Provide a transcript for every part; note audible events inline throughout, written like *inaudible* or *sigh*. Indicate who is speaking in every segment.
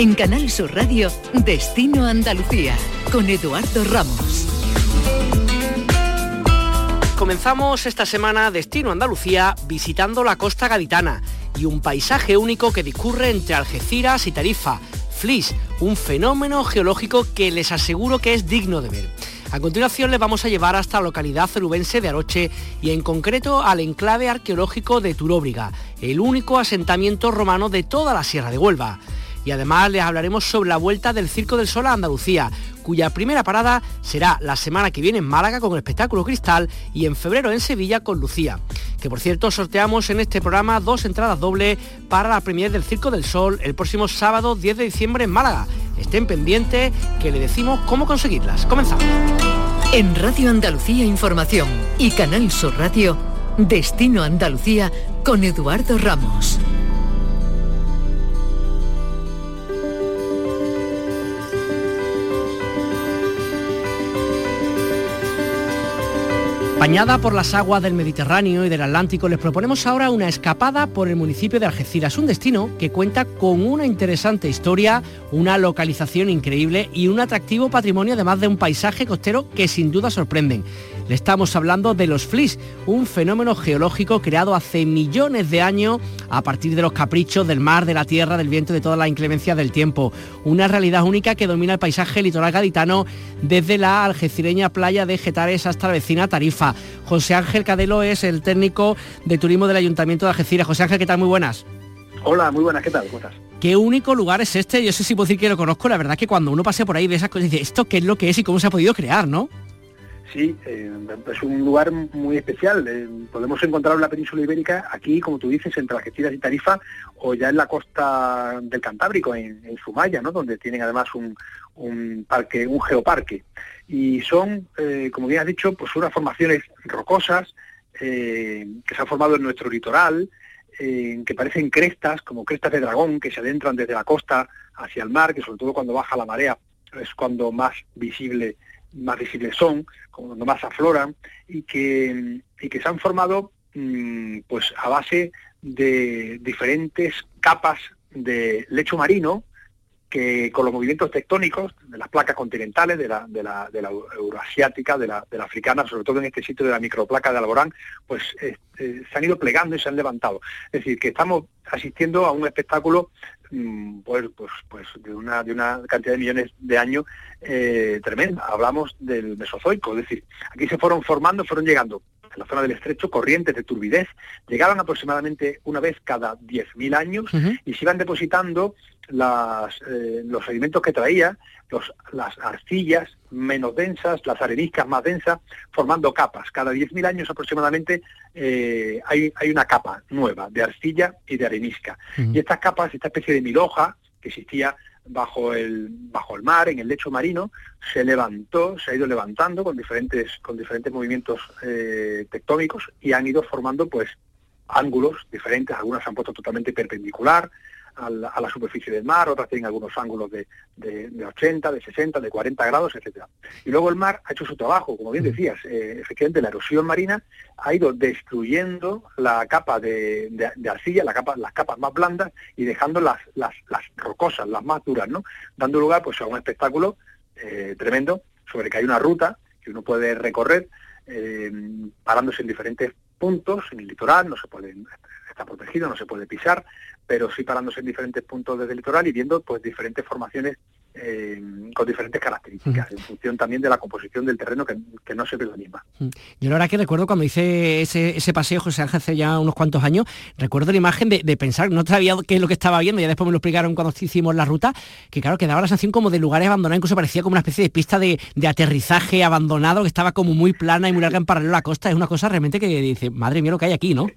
Speaker 1: En Canal Sur Radio, Destino Andalucía, con Eduardo Ramos.
Speaker 2: Comenzamos esta semana Destino Andalucía visitando la costa gaditana y un paisaje único que discurre entre Algeciras y Tarifa, Flis, un fenómeno geológico que les aseguro que es digno de ver. A continuación les vamos a llevar hasta la localidad cerubense de Aroche y en concreto al enclave arqueológico de Turóbriga, el único asentamiento romano de toda la Sierra de Huelva y además les hablaremos sobre la vuelta del Circo del Sol a Andalucía, cuya primera parada será la semana que viene en Málaga con el espectáculo Cristal y en febrero en Sevilla con Lucía. Que por cierto sorteamos en este programa dos entradas dobles para la premier del Circo del Sol el próximo sábado 10 de diciembre en Málaga. Estén pendientes que le decimos cómo conseguirlas. Comenzamos.
Speaker 1: En Radio Andalucía Información y Canal Sur Radio, Destino Andalucía con Eduardo Ramos.
Speaker 2: Bañada por las aguas del Mediterráneo y del Atlántico, les proponemos ahora una escapada por el municipio de Algeciras, un destino que cuenta con una interesante historia, una localización increíble y un atractivo patrimonio, además de un paisaje costero que sin duda sorprenden. Le estamos hablando de los flis, un fenómeno geológico creado hace millones de años a partir de los caprichos del mar, de la tierra, del viento y de toda la inclemencia del tiempo. Una realidad única que domina el paisaje litoral gaditano desde la algecireña playa de Getares hasta la vecina Tarifa. José Ángel Cadelo es el técnico de turismo del Ayuntamiento de Algeciras. José Ángel, ¿qué tal? Muy buenas.
Speaker 3: Hola, muy buenas, ¿qué tal? ¿Cómo estás?
Speaker 2: ¿Qué único lugar es este? Yo sé si puedo decir que lo conozco, la verdad que cuando uno pasea por ahí ve esas cosas dice, ¿esto qué es lo que es y cómo se ha podido crear, no?
Speaker 3: Sí, eh, es un lugar muy especial. Eh, podemos encontrarlo en la península ibérica, aquí, como tú dices, entre Algeciras y Tarifa, o ya en la costa del Cantábrico, en, Sumaya, ¿no? donde tienen además un, parque, un geoparque. Y son, eh, como bien has dicho, pues unas formaciones rocosas que se han formado en nuestro litoral, que parecen crestas, como crestas de dragón, que se adentran desde la costa hacia el mar, que sobre todo cuando baja la marea es cuando más visible más visibles son, cuando más afloran, y que, y que se han formado mm, pues a base de diferentes capas de lecho marino que con los movimientos tectónicos de las placas continentales, de la, de la, de la euroasiática, de la, de la, africana, sobre todo en este sitio de la microplaca de Alborán, pues eh, se han ido plegando y se han levantado. Es decir, que estamos asistiendo a un espectáculo mm, pues, pues, pues de, una, de una cantidad de millones de años eh, tremenda. Hablamos del Mesozoico, es decir, aquí se fueron formando, fueron llegando la zona del estrecho, corrientes de turbidez, llegaban aproximadamente una vez cada 10.000 años y se iban depositando las, eh, los sedimentos que traía, los, las arcillas menos densas, las areniscas más densas, formando capas. Cada 10.000 años aproximadamente eh, hay, hay, una capa nueva de arcilla y de arenisca. Y estas capas, esta especie de miloja que existía bajo el, bajo el mar, en el lecho marino, se levantó, se ha ido levantando con diferentes, con diferentes movimientos eh, tectónicos y han ido formando pues ángulos diferentes, algunas se han puesto totalmente perpendicular, a la, superficie del mar, otras tienen algunos ángulos de, de, 80, de 60, de 40 grados, etcétera. Y luego el mar ha hecho su trabajo, como bien decías, eh, efectivamente la erosión marina ha ido destruyendo la capa de, arcilla, la capa, las capas más blandas y dejando las, las, rocosas, las más duras, ¿no? Dando lugar pues a un espectáculo eh, tremendo sobre que hay una ruta que uno puede recorrer eh, parándose en diferentes puntos, en el litoral, no se puede, está protegido, no se puede pisar, pero sí parándose en diferentes puntos del litoral y viendo pues diferentes formaciones eh, con diferentes características, en función también de la composición del terreno que, no se ve la misma.
Speaker 2: Yo la verdad que recuerdo cuando hice ese, ese paseo, José Ángel, hace ya unos cuantos años, recuerdo la imagen de, pensar, no sabía qué es lo que estaba viendo, ya después me lo explicaron cuando hicimos la ruta, que claro, que daba la sensación como de lugares abandonados, incluso parecía como una especie de pista de, de aterrizaje abandonado, que estaba como muy plana y muy larga en paralelo a la costa, es una cosa realmente que dice, madre mía lo que hay aquí, ¿no?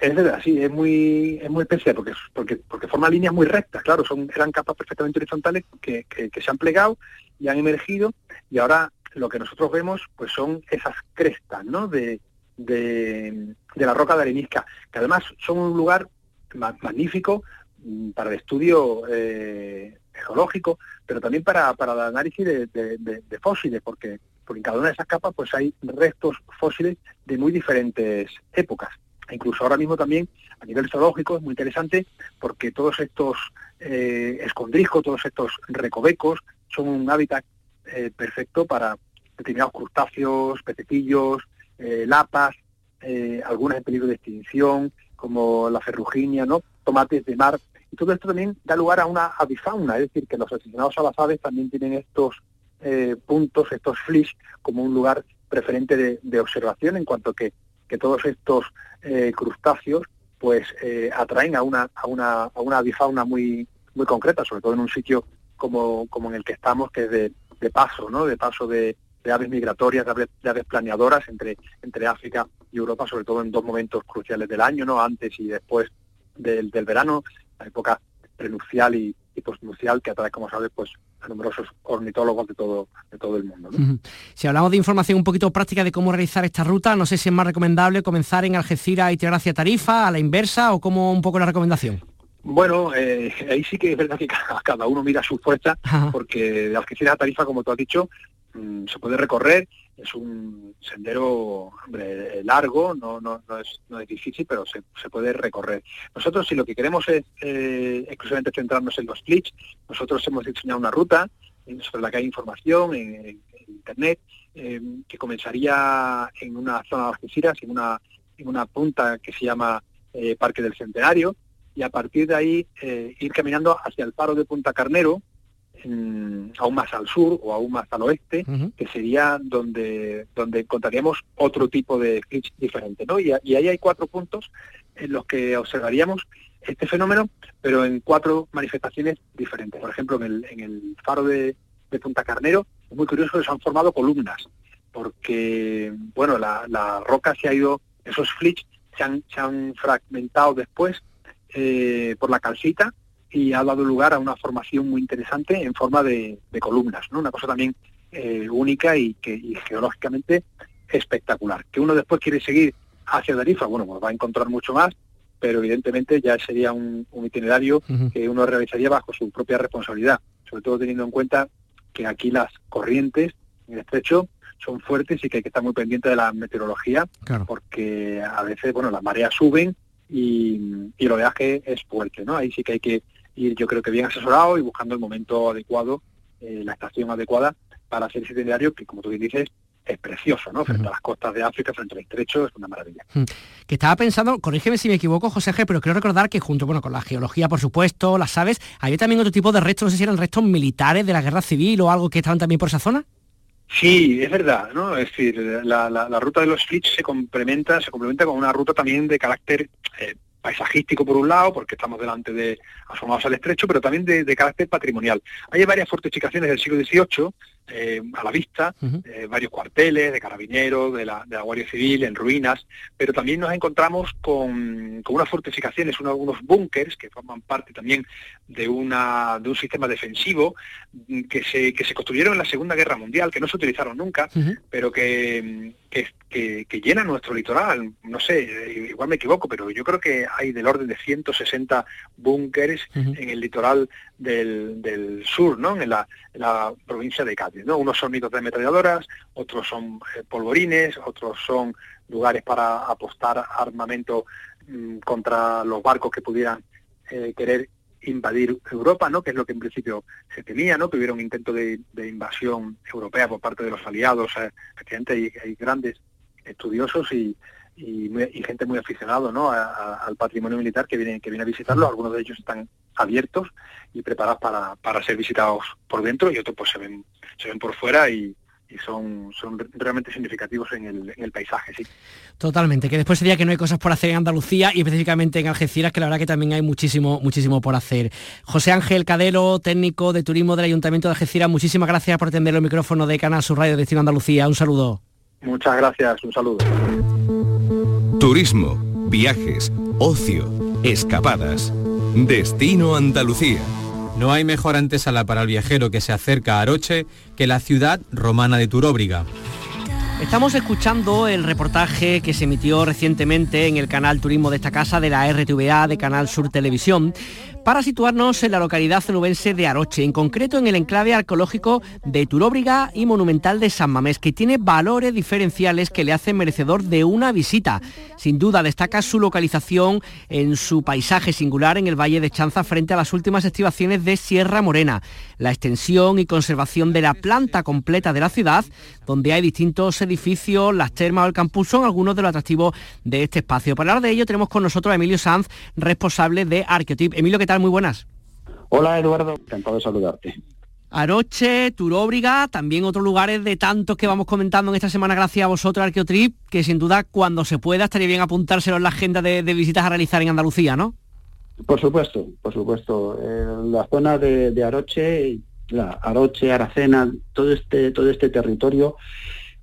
Speaker 3: Es verdad, sí, es muy, es muy especial porque, porque, porque forma líneas muy rectas, claro, son, eran capas perfectamente horizontales que, que, se han plegado y han emergido y ahora lo que nosotros vemos pues son esas crestas, ¿no? De, de, la roca de arenisca, que además son un lugar magnífico mm, para el estudio eh, geológico, pero también para, para el análisis de, de, fósiles, porque, porque en cada una de esas capas pues hay restos fósiles de muy diferentes épocas incluso ahora mismo también a nivel zoológico es muy interesante porque todos estos eh, escondrijos, todos estos recovecos son un hábitat eh, perfecto para determinados crustáceos, pececillos, eh, lapas, algunas en peligro de extinción, como la ferruginia, ¿no? tomates de mar. Y todo esto también da lugar a una avifauna, es decir, que los aficionados a las aves también tienen estos puntos, estos flish, como un lugar preferente de, observación en cuanto que, que todos estos crustáceos pues eh, atraen a una, a una, a una avifauna muy, muy concreta, sobre todo en un sitio como, como en el que estamos, que es de, de paso, ¿no? De paso de, aves migratorias, de aves, planeadoras entre, entre África y Europa, sobre todo en dos momentos cruciales del año, ¿no? Antes y después del, del verano, la época prenupcial y, y postnupcial que atrae, como sabes, pues a numerosos ornitólogos de todo, de todo el mundo.
Speaker 2: Si hablamos de información un poquito práctica de cómo realizar esta ruta, no sé si es más recomendable comenzar en Algeciras y tirar hacia Tarifa, a la inversa, o como un poco la recomendación.
Speaker 3: Bueno, eh, ahí sí que es verdad que *laughs* cada uno mira su fuerza, porque de Algeciras a Tarifa, como tú has dicho, mm, se puede recorrer es un sendero largo, no, no, no, es, no es difícil, pero se, se, puede recorrer. Nosotros, si lo que queremos es eh, exclusivamente centrarnos en los splits, nosotros hemos diseñado una ruta sobre la que hay información en, Internet, eh, que comenzaría en una zona de Algeciras, en una, en una punta que se llama eh, Parque del Centenario, y a partir de ahí ir caminando hacia el paro de Punta Carnero, aún más al sur o aún más al oeste, que sería donde, donde encontraríamos otro tipo de glitch diferente. ¿no? Y, ahí hay cuatro puntos en los que observaríamos este fenómeno, pero en cuatro manifestaciones diferentes. Por ejemplo, en el, en el faro de, Punta Carnero, es muy curioso que se han formado columnas, porque bueno, la, la roca se ha ido, esos flits se han, se han fragmentado después eh, por la calcita y ha dado lugar a una formación muy interesante en forma de, columnas, ¿no? Una cosa también eh, única y que geológicamente espectacular. Que uno después quiere seguir hacia Tarifa, bueno, pues va a encontrar mucho más, pero evidentemente ya sería un, itinerario que uno realizaría bajo su propia responsabilidad, sobre todo teniendo en cuenta que aquí las corrientes en el estrecho son fuertes y que hay que estar muy pendiente de la meteorología, porque a veces, bueno, las mareas suben y, y el oleaje es fuerte, ¿no? Ahí sí que hay que ir yo creo que bien asesorado y buscando el momento adecuado, eh, la estación adecuada para hacer ese itinerario que, como tú dices, es precioso, ¿no? Frente a las costas de África, frente al estrecho, es una maravilla.
Speaker 2: Que estaba pensando, corrígeme si me equivoco, José G., pero quiero recordar que junto, bueno, con la geología, por supuesto, las aves, había también otro tipo de restos, no sé si eran restos militares de la guerra civil o algo que estaban también por esa zona.
Speaker 3: Sí, es verdad, ¿no? Es decir, la, ruta de los Flits se complementa, se complementa con una ruta también de carácter eh, paisajístico por un lado, porque estamos delante de asomados al estrecho, pero también de, carácter patrimonial. Hay varias fortificaciones del siglo XVIII eh, a la vista, eh, varios cuarteles de carabineros, de la, de la, Guardia Civil, en ruinas, pero también nos encontramos con, con unas fortificaciones, unos búnkers que forman parte también de, una, de un sistema defensivo mm, que se, que se construyeron en la Segunda Guerra Mundial, que no se utilizaron nunca, pero que, que, que, llenan nuestro litoral. No sé, igual me equivoco, pero yo creo que hay del orden de 160 búnkers en el litoral del, del sur, ¿no? En la, en la provincia de Cádiz. Unos son nidos de ametralladoras, otros son eh, polvorines, otros son lugares para apostar armamento mm, contra los barcos que pudieran eh, querer invadir Europa, ¿no? que es lo que en principio se temía, ¿no? que hubiera un intento de, invasión europea por parte de los aliados. Eh, efectivamente hay, grandes estudiosos y, gente muy aficionada ¿no? al patrimonio militar que viene, que viene a visitarlo. Algunos de ellos están abiertos y preparados para, para ser visitados por dentro y otros pues se ven se ven por fuera y, son, son realmente significativos en el, en el, paisaje, sí.
Speaker 2: Totalmente, que después sería que no hay cosas por hacer en Andalucía y específicamente en Algeciras, que la verdad que también hay muchísimo, muchísimo por hacer. José Ángel Cadelo, técnico de turismo del Ayuntamiento de Algeciras, muchísimas gracias por atender el micrófono de Canal Sur Radio Destino Andalucía. Un saludo.
Speaker 3: Muchas gracias, un saludo.
Speaker 4: Turismo, viajes, ocio, escapadas. Destino Andalucía.
Speaker 5: No hay mejor antesala para el viajero que se acerca a Aroche que la ciudad romana de Turóbriga.
Speaker 2: Estamos escuchando el reportaje que se emitió recientemente en el canal Turismo de esta casa de la RTVA de Canal Sur Televisión para situarnos en la localidad cenubense de Aroche, en concreto en el enclave arqueológico de Turóbriga y monumental de San Mamés, que tiene valores diferenciales que le hacen merecedor de una visita. Sin duda destaca su localización en su paisaje singular en el Valle de Chanza frente a las últimas estribaciones de Sierra Morena, la extensión y conservación de la planta completa de la ciudad, donde hay distintos edificios, las termas o el campus son algunos de los atractivos de este espacio. Para hablar de ello tenemos con nosotros a Emilio Sanz, responsable de Arqueotip. Emilio, ¿qué tal? Muy buenas.
Speaker 6: Hola Eduardo, encantado de saludarte.
Speaker 2: Aroche, Turóbriga, también otros lugares de tantos que vamos comentando en esta semana gracias a vosotros, Arqueotrip, que sin duda cuando se pueda estaría bien apuntárselo en la agenda de, visitas a realizar en Andalucía, ¿no?
Speaker 6: Por supuesto, por supuesto. la zona de, Aroche, la Aroche, Aracena, todo este, todo este territorio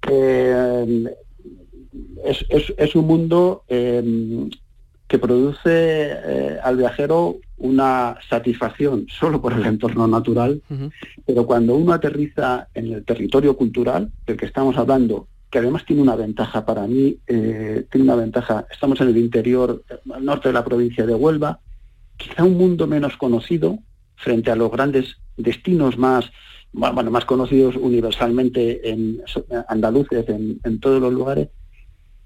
Speaker 6: eh, es, un mundo eh, que produce eh, al viajero una satisfacción solo por el entorno natural, pero cuando uno aterriza en el territorio cultural del que estamos hablando, que además tiene una ventaja para mí, eh, tiene una ventaja, estamos en el interior, al norte de la provincia de Huelva, quizá un mundo menos conocido frente a los grandes destinos más, bueno, más conocidos universalmente en andaluces, en, todos los lugares,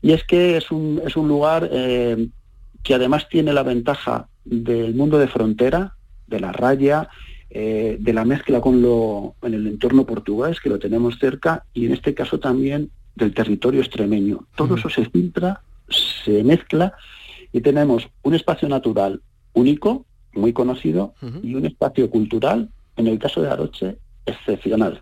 Speaker 6: y es que es un, es un lugar eh, que además tiene la ventaja del mundo de frontera, de la raya, eh, de la mezcla con lo en el entorno portugués, que lo tenemos cerca, y en este caso también del territorio extremeño. Todo eso se filtra, se mezcla y tenemos un espacio natural único, muy conocido, y un espacio cultural, en el caso de Aroche, excepcional.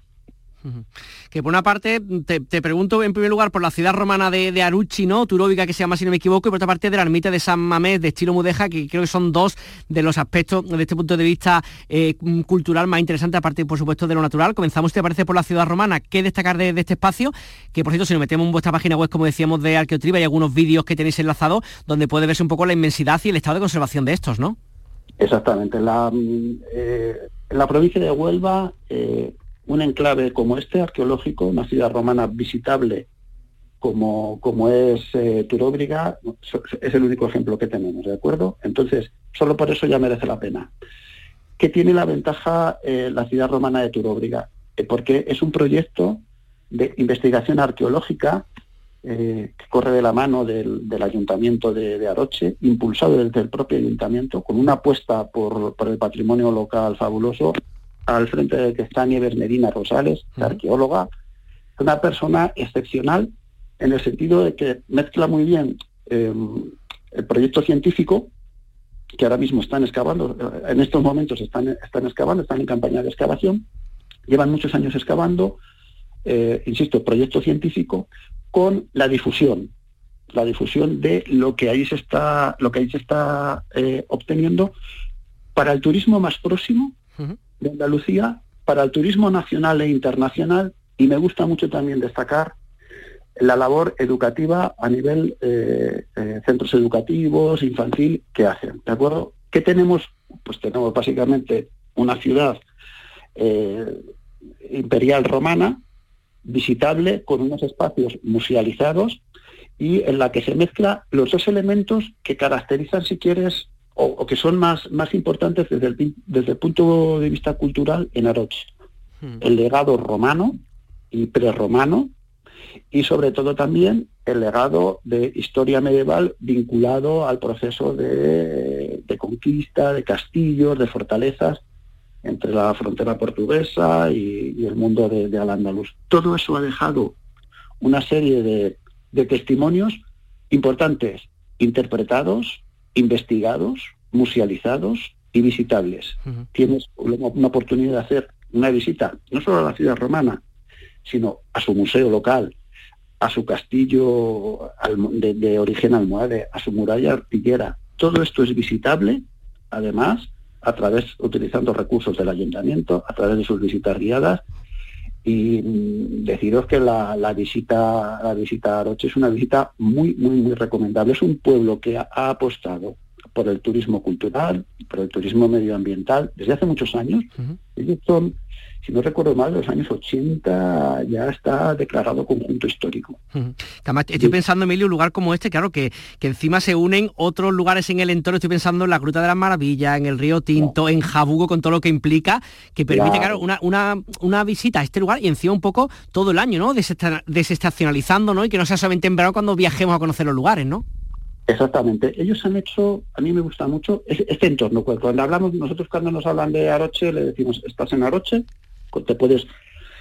Speaker 2: Que por una parte, te, pregunto en primer lugar por la ciudad romana de, de ¿no? Turóbica, que se llama, si no me equivoco, y por otra parte de la ermita de San Mamés, de estilo mudeja, que creo que son dos de los aspectos desde este punto de vista eh, cultural más interesantes, aparte, por supuesto, de lo natural. Comenzamos, te parece, por la ciudad romana. ¿Qué destacar de, este espacio? Que, por cierto, si nos metemos en vuestra página web, como decíamos, de Arqueotriba, hay algunos vídeos que tenéis enlazados donde puede verse un poco la inmensidad y el estado de conservación de estos, ¿no?
Speaker 6: Exactamente. La, mm, eh, la provincia de Huelva eh, un enclave como este arqueológico, una ciudad romana visitable como, como es eh, Turóbriga, es el único ejemplo que tenemos, ¿de acuerdo? Entonces, solo por eso ya merece la pena. ¿Qué tiene la ventaja eh, la ciudad romana de Turóbriga? Eh, porque es un proyecto de investigación arqueológica que corre de la mano del, ayuntamiento de, Aroche, impulsado desde el propio ayuntamiento, con una apuesta por, por el patrimonio local fabuloso al frente de que está Nieves Medina Rosales, arqueóloga, una persona excepcional en el sentido de que mezcla muy bien em, el proyecto científico, que ahora mismo están excavando, eh, en estos momentos están, están excavando, están en campaña de excavación, llevan muchos años excavando, eh, insisto, proyecto científico, con la difusión, la difusión de lo que ahí se está, lo que ahí se está eh, obteniendo para el turismo más próximo, de Andalucía para el turismo nacional e internacional y me gusta mucho también destacar la labor educativa a nivel eh, eh, centros educativos, infantil, que hacen. ¿De acuerdo? ¿Qué tenemos? Pues tenemos básicamente una ciudad eh, imperial romana, visitable, con unos espacios musealizados y en la que se mezcla los dos elementos que caracterizan, si quieres, o, que son más, más importantes desde el, desde el punto de vista cultural en Aroche. Hmm. El legado romano y prerromano y sobre todo también el legado de historia medieval vinculado al proceso de, conquista, de castillos, de fortalezas entre la frontera portuguesa y, el mundo de, de Al-Ándalus. Todo eso ha dejado una serie de, de testimonios importantes, interpretados, investigados, musealizados y visitables. Tienes una oportunidad de hacer una visita no solo a la ciudad romana, sino a su museo local, a su castillo de, origen almohade, a su muralla artillera. Todo esto es visitable, además, a través, utilizando recursos del ayuntamiento, a través de sus visitas guiadas. Y deciros que la, visita la visita a Aroche es una visita muy, muy, muy recomendable. Es un pueblo que ha apostado por el turismo cultural, por el turismo medioambiental, desde hace muchos años. Ellos son si no recuerdo mal, los años 80 ya está declarado conjunto histórico.
Speaker 2: estoy pensando, Emilio, un lugar como este, claro, que, que encima se unen otros lugares en el entorno, estoy pensando en la Gruta de las Maravillas, en el Río Tinto, en Jabugo, con todo lo que implica, que permite, claro, una, una, una, visita a este lugar y encima un poco todo el año, ¿no? Desestacionalizando, ¿no? Y que no sea solamente en verano cuando viajemos a conocer los lugares, ¿no?
Speaker 6: Exactamente. Ellos han hecho, a mí me gusta mucho, este entorno. Cuando hablamos, nosotros cuando nos hablan de Aroche, le decimos, estás en Aroche, te puedes,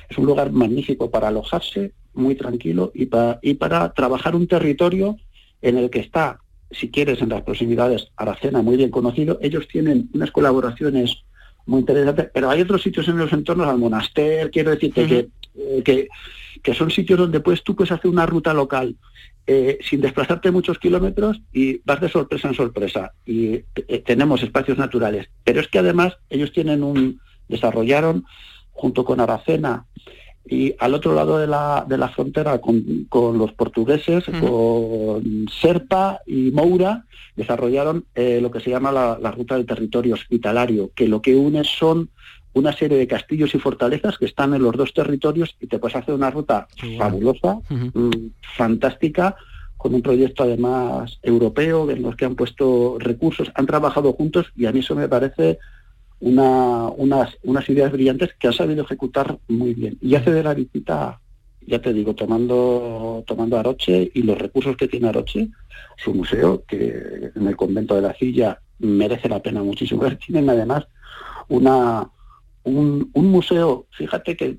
Speaker 6: es un lugar magnífico para alojarse, muy tranquilo y para, y para trabajar un territorio en el que está, si quieres, en las proximidades, Aracena, muy bien conocido. Ellos tienen unas colaboraciones muy interesantes, pero hay otros sitios en los entornos, al monaster, quiero decirte que, eh, que, que, son sitios donde pues, tú puedes hacer una ruta local eh, sin desplazarte muchos kilómetros y vas de sorpresa en sorpresa. Y eh, tenemos espacios naturales. Pero es que además ellos tienen un, desarrollaron junto con Aracena y al otro lado de la, de la frontera con, los portugueses, con Serpa y Moura, desarrollaron eh, lo que se llama la, ruta del territorio hospitalario, que lo que une son una serie de castillos y fortalezas que están en los dos territorios y te puedes hacer una ruta fabulosa, mm, fantástica, con un proyecto además europeo en los que han puesto recursos, han trabajado juntos y a mí eso me parece una, unas, unas ideas brillantes que ha sabido ejecutar muy bien. Y hace de la visita, ya te digo, tomando, tomando Aroche y los recursos que tiene Aroche, su museo, que en el convento de la Silla merece la pena muchísimo. *laughs* Tienen además una, un, un museo, fíjate que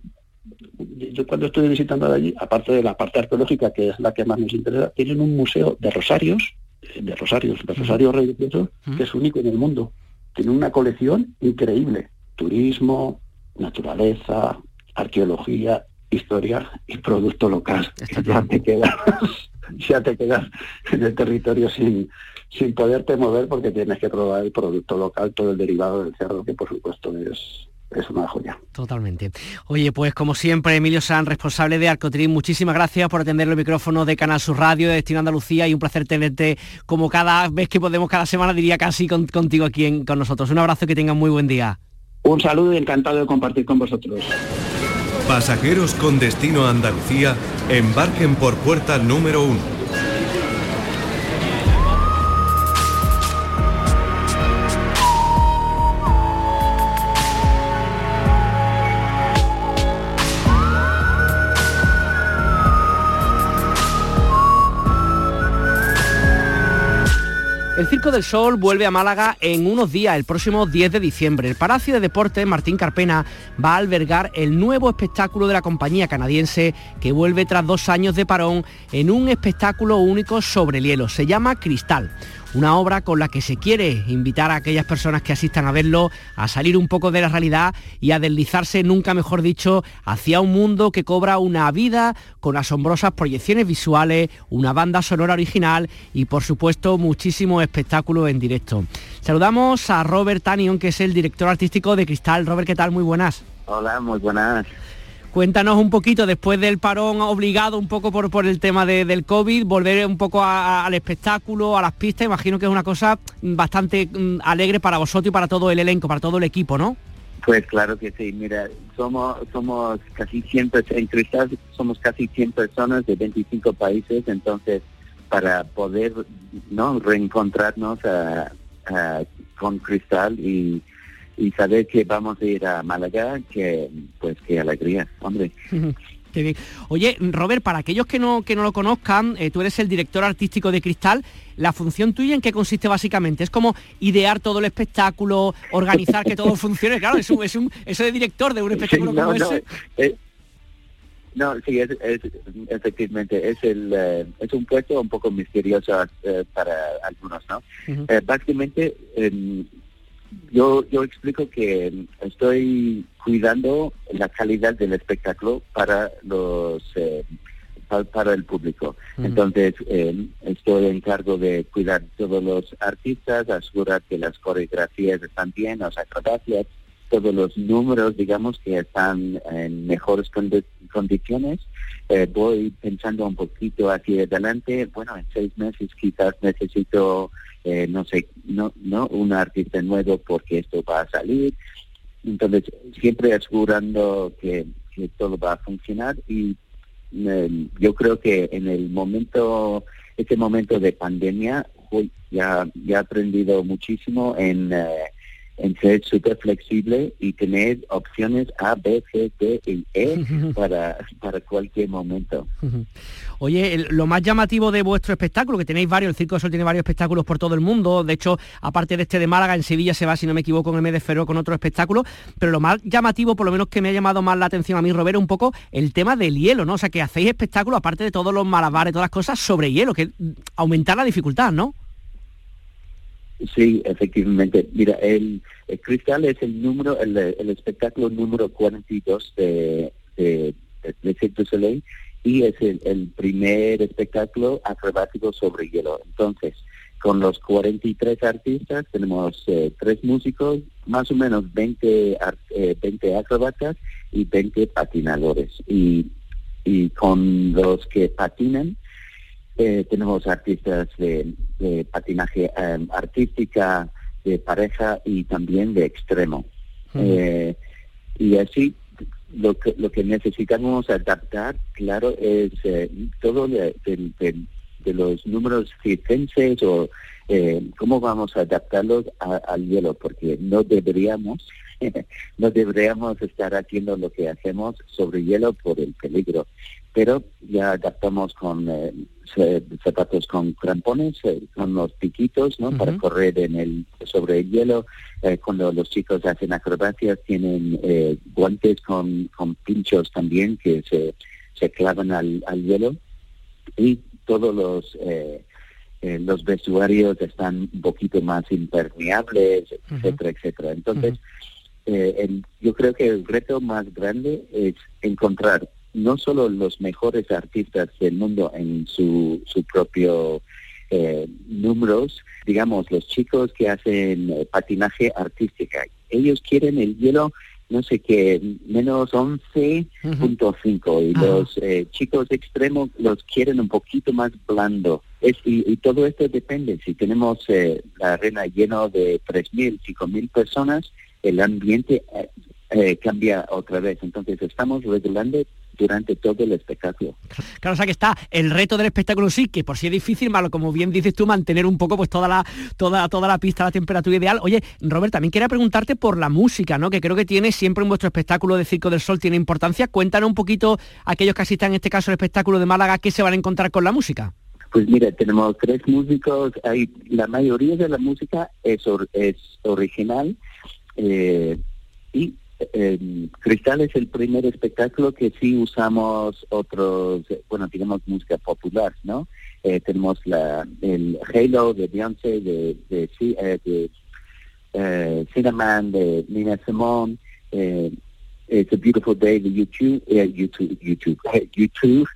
Speaker 6: yo cuando estuve visitando de allí, aparte de la parte arqueológica, que es la que más nos interesa, tienen un museo de rosarios, de rosarios, de rosarios religiosos, que es único en el mundo tiene una colección increíble. Turismo, naturaleza, arqueología, historia y producto local. Ya te quedas, *laughs* ya te quedas en el territorio sin, sin poderte mover porque tienes que probar el producto local, todo el derivado del cerdo, que por supuesto es, es una joya.
Speaker 2: Totalmente. Oye, pues como siempre, Emilio San, responsable de Arcotrim, muchísimas gracias por atender el micrófono de Canal Sur Radio, de Destino Andalucía y un placer tenerte como cada vez que podemos, cada semana, diría casi contigo aquí con nosotros. Un abrazo, que tengan muy buen día.
Speaker 6: Un saludo y encantado de compartir con vosotros.
Speaker 4: Pasajeros con destino a Andalucía, embarquen por puerta número uno
Speaker 2: El Circo del Sol vuelve a Málaga en unos días, el próximo 10 de diciembre. El Palacio de Deportes Martín Carpena va a albergar el nuevo espectáculo de la compañía canadiense que vuelve tras dos años de parón en un espectáculo único sobre el hielo. Se llama Cristal una obra con la que se quiere invitar a aquellas personas que asistan a verlo a salir un poco de la realidad y a deslizarse, nunca mejor dicho, hacia un mundo que cobra una vida con asombrosas proyecciones visuales, una banda sonora original y por supuesto muchísimo espectáculo en directo. Saludamos a Robert Tanion, que es el director artístico de Cristal. Robert, ¿qué tal? Muy buenas.
Speaker 7: Hola, muy buenas.
Speaker 2: Cuéntanos un poquito, después del parón obligado un poco por, por el tema del COVID, volver un poco al espectáculo, a las pistas, imagino que es una cosa bastante mm, alegre para vosotros y para todo el elenco, para todo el equipo, ¿no?
Speaker 7: Pues claro que sí, mira, somos somos casi 100 en Cristal somos casi 100 personas de 25 países, entonces para poder no reencontrarnos con Cristal y y saber que vamos a ir a Málaga, que pues qué alegría, hombre. *laughs*
Speaker 2: Qué bien. Oye, Robert, para aquellos que no, que no lo conozcan, eh, tú eres el director artístico de Cristal. ¿La función tuya en qué consiste básicamente? ¿Es como idear todo el espectáculo, organizar que todo *laughs* funcione? Claro, es un, es un, eso de director de un espectáculo como ese.
Speaker 7: Eh, no, sí, es, efectivamente, es el eh, es un puesto un poco misterioso para algunos, ¿no? básicamente, yo, yo explico que estoy cuidando la calidad del espectáculo para los eh, para, el público. Entonces, eh, estoy en cargo de cuidar todos los artistas, asegurar que las coreografías están bien, las acrobacias, todos los números, digamos, que están en mejores condiciones. Eh, voy pensando un poquito hacia adelante. Bueno, en seis meses quizás necesito no sé, no, no un artista nuevo porque esto va a salir. Entonces, siempre asegurando que, que todo va a funcionar y yo creo que en el momento, este momento de pandemia, ya, ya he aprendido muchísimo en, eh, en ser súper flexible y tener opciones A, B, C, D y E *laughs* para, para cualquier momento. *laughs*
Speaker 2: Oye, lo más llamativo de vuestro espectáculo, que tenéis varios, el Circo de Sol tiene varios espectáculos por todo el mundo, de hecho, aparte de este de Málaga, en Sevilla se va, si no me equivoco, en el mes de febrero con otro espectáculo, pero lo más llamativo, por lo menos que me ha llamado más la atención a mí, Robert, un poco el tema del hielo, ¿no? O sea, que hacéis espectáculos, aparte de todos los malabares, todas las cosas, sobre hielo, que aumentar la dificultad, ¿no?
Speaker 7: Sí, efectivamente. Mira, el, Cristal es el número, el, espectáculo número 42 de, de, de Cirque du y es el, primer espectáculo acrobático sobre hielo. Entonces, con los 43 artistas tenemos eh, tres músicos, más o menos 20, eh, 20 acrobatas y 20 patinadores. Y, y con los que patinan, eh, tenemos artistas de, patinaje em, artística, de pareja y también de extremo. Eh, y así lo que, lo que necesitamos adaptar, claro, es eh, todo de, los números circenses o cómo vamos a adaptarlos al hielo, porque no deberíamos *laughs* no deberíamos estar haciendo lo que hacemos sobre hielo por el peligro pero ya adaptamos con eh, zapatos con crampones, eh, con los piquitos, ¿no? Para correr en el sobre el hielo. Eh, cuando los chicos hacen acrobacias tienen guantes con, con pinchos también que se, se clavan al, al hielo y todos los los vestuarios están un poquito más impermeables, etcétera, etcétera. Entonces, yo creo que el reto más grande es encontrar no solo los mejores artistas del mundo en su, su propio eh, números, digamos, los chicos que hacen eh, patinaje artística, ellos quieren el hielo, no sé qué, menos 11.5 y los eh, chicos extremos los quieren un poquito más blando. Es, y, todo esto depende, si tenemos la arena llena de 3.000, 5.000 personas, el ambiente cambia otra vez. Entonces estamos regulando durante todo el espectáculo.
Speaker 2: Claro, o sea que está el reto del espectáculo sí, que por si es difícil, malo, como bien dices tú, mantener un poco pues toda la, toda, toda la pista, la temperatura ideal. Oye, Robert, también quería preguntarte por la música, ¿no? Que creo que tiene siempre en vuestro espectáculo de Circo del Sol tiene importancia. Cuéntanos un poquito aquellos que asistan en este caso al espectáculo de Málaga, ¿qué se van a encontrar con la música?
Speaker 7: Pues mira, tenemos tres músicos, hay, la mayoría de la música es, es original eh, y eh, Cristal es el primer espectáculo que sí usamos otros, bueno, tenemos música popular, ¿no? Eh, tenemos la, el Halo de Beyoncé, de, de, eh, de eh, Cinnamon, de Nina Simone, eh, It's a Beautiful Day de YouTube, eh, YouTube, YouTube, *laughs* YouTube.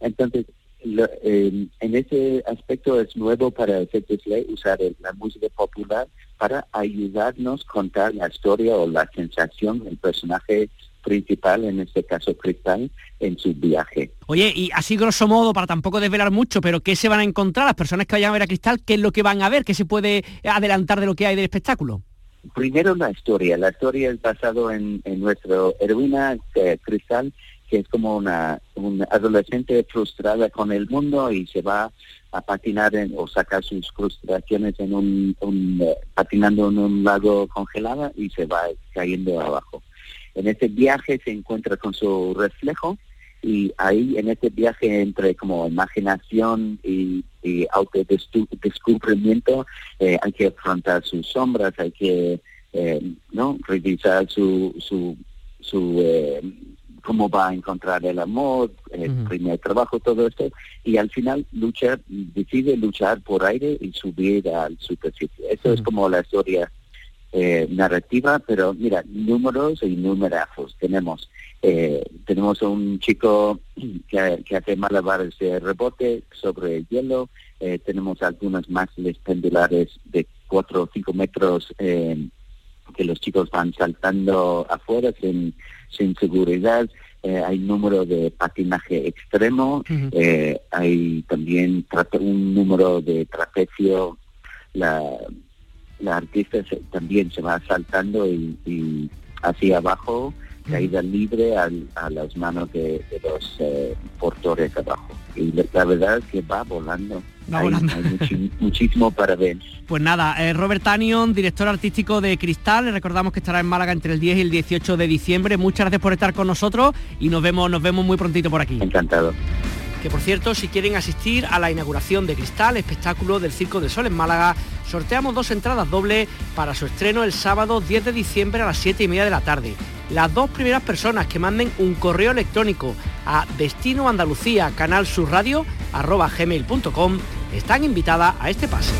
Speaker 7: entonces, en ese aspecto es nuevo para Ley usar la música popular para ayudarnos a contar la historia o la sensación del personaje principal, en este caso Cristal, en su viaje.
Speaker 2: Oye, y así grosso modo, para tampoco desvelar mucho, pero ¿qué se van a encontrar las personas que vayan a ver a Cristal? ¿Qué es lo que van a ver? ¿Qué se puede adelantar de lo que hay del espectáculo?
Speaker 7: Primero la historia. La historia es basado en, en nuestro heroína eh, Cristal, que es como una, adolescente frustrada con el mundo y se va a patinar o sacar sus frustraciones en un, eh, patinando en un lago congelado y se va cayendo abajo. En ese viaje se encuentra con su reflejo y ahí en ese viaje entre como imaginación y, y autodescubrimiento eh, hay que afrontar sus sombras, hay que eh, no revisar su su su eh, cómo va a encontrar el amor, el primer trabajo, todo esto, y al final luchar, decide luchar por aire y subir al superficie. Eso es como la historia eh, narrativa, pero mira, números y numerazos. Tenemos eh, tenemos un chico que, que hace malabares de rebote sobre el hielo, eh, tenemos algunas máquinas pendulares de 4 o 5 metros que los chicos van saltando afuera sin, sin seguridad. Eh, hay número de patinaje extremo, eh, hay también un número de trapecio. La, la artista también se va saltando y, hacia abajo, caída libre a las manos de, los eh, portores abajo. Y la, verdad es que va volando. hay, muchísimo para ver. *laughs*
Speaker 2: Pues nada, eh, Robert Tanion, director artístico de Cristal, le recordamos que estará en Málaga entre el 10 y el 18 de diciembre. Muchas gracias por estar con nosotros y nos vemos, nos vemos muy prontito por aquí.
Speaker 7: Encantado
Speaker 2: que por cierto, si quieren asistir a la inauguración de Cristal, espectáculo del Circo del Sol en Málaga, sorteamos dos entradas dobles para su estreno el sábado 10 de diciembre a las 7 y media de la tarde. Las dos primeras personas que manden un correo electrónico a destino andalucía canal están invitadas a este pase.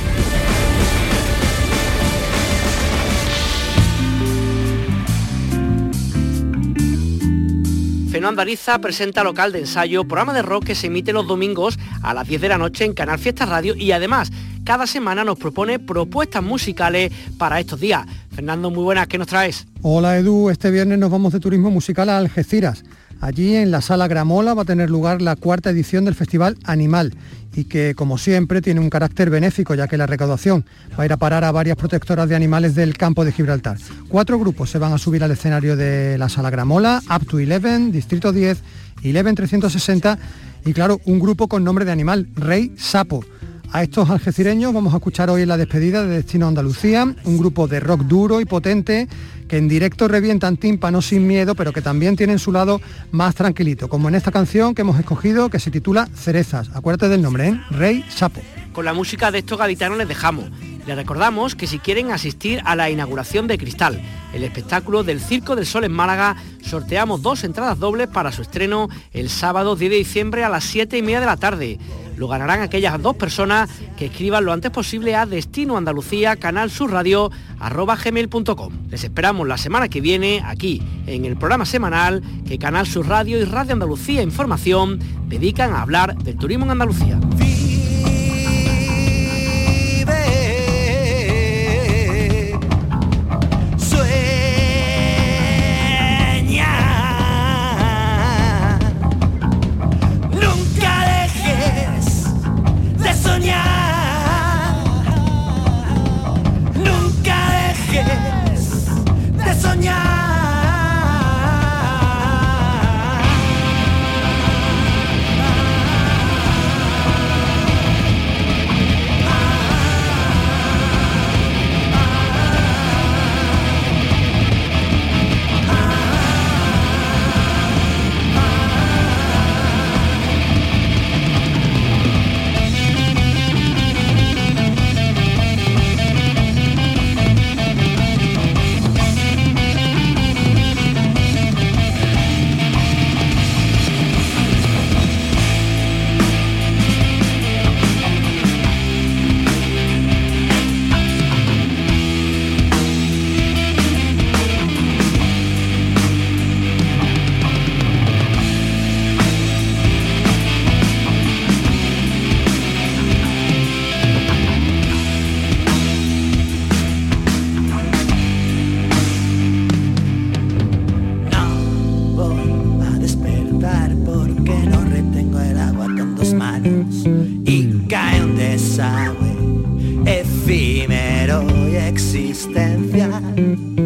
Speaker 2: Fernando Ariza presenta local de ensayo, programa de rock que se emite los domingos a las 10 de la noche en Canal Fiesta Radio y además cada semana nos propone propuestas musicales para estos días. Fernando, muy buenas, ¿qué nos traes?
Speaker 8: Hola Edu, este viernes nos vamos de turismo musical a Algeciras. Allí en la sala Gramola va a tener lugar la cuarta edición del Festival Animal y que como siempre tiene un carácter benéfico ya que la recaudación va a ir a parar a varias protectoras de animales del campo de Gibraltar. Cuatro grupos se van a subir al escenario de la Sala Gramola, Up to Eleven, Distrito 10, Eleven 360 y claro, un grupo con nombre de animal, Rey Sapo. A estos algecireños vamos a escuchar hoy en la despedida de Destino Andalucía, un grupo de rock duro y potente que en directo revientan tímpanos sin miedo, pero que también tienen su lado más tranquilito, como en esta canción que hemos escogido que se titula Cerezas. Acuérdate del nombre, ¿eh? Rey Sapo.
Speaker 2: Con la música de estos gaditanos les dejamos. Les recordamos que si quieren asistir a la inauguración de Cristal, el espectáculo del Circo del Sol en Málaga, sorteamos dos entradas dobles para su estreno el sábado 10 de diciembre a las 7 y media de la tarde. Lo ganarán aquellas dos personas que escriban lo antes posible a Destino Andalucía, Canal arroba gmail.com. Les esperamos la semana que viene aquí, en el programa semanal que Canal Sur Radio y Radio Andalucía Información dedican a hablar del turismo en Andalucía.
Speaker 9: confiar.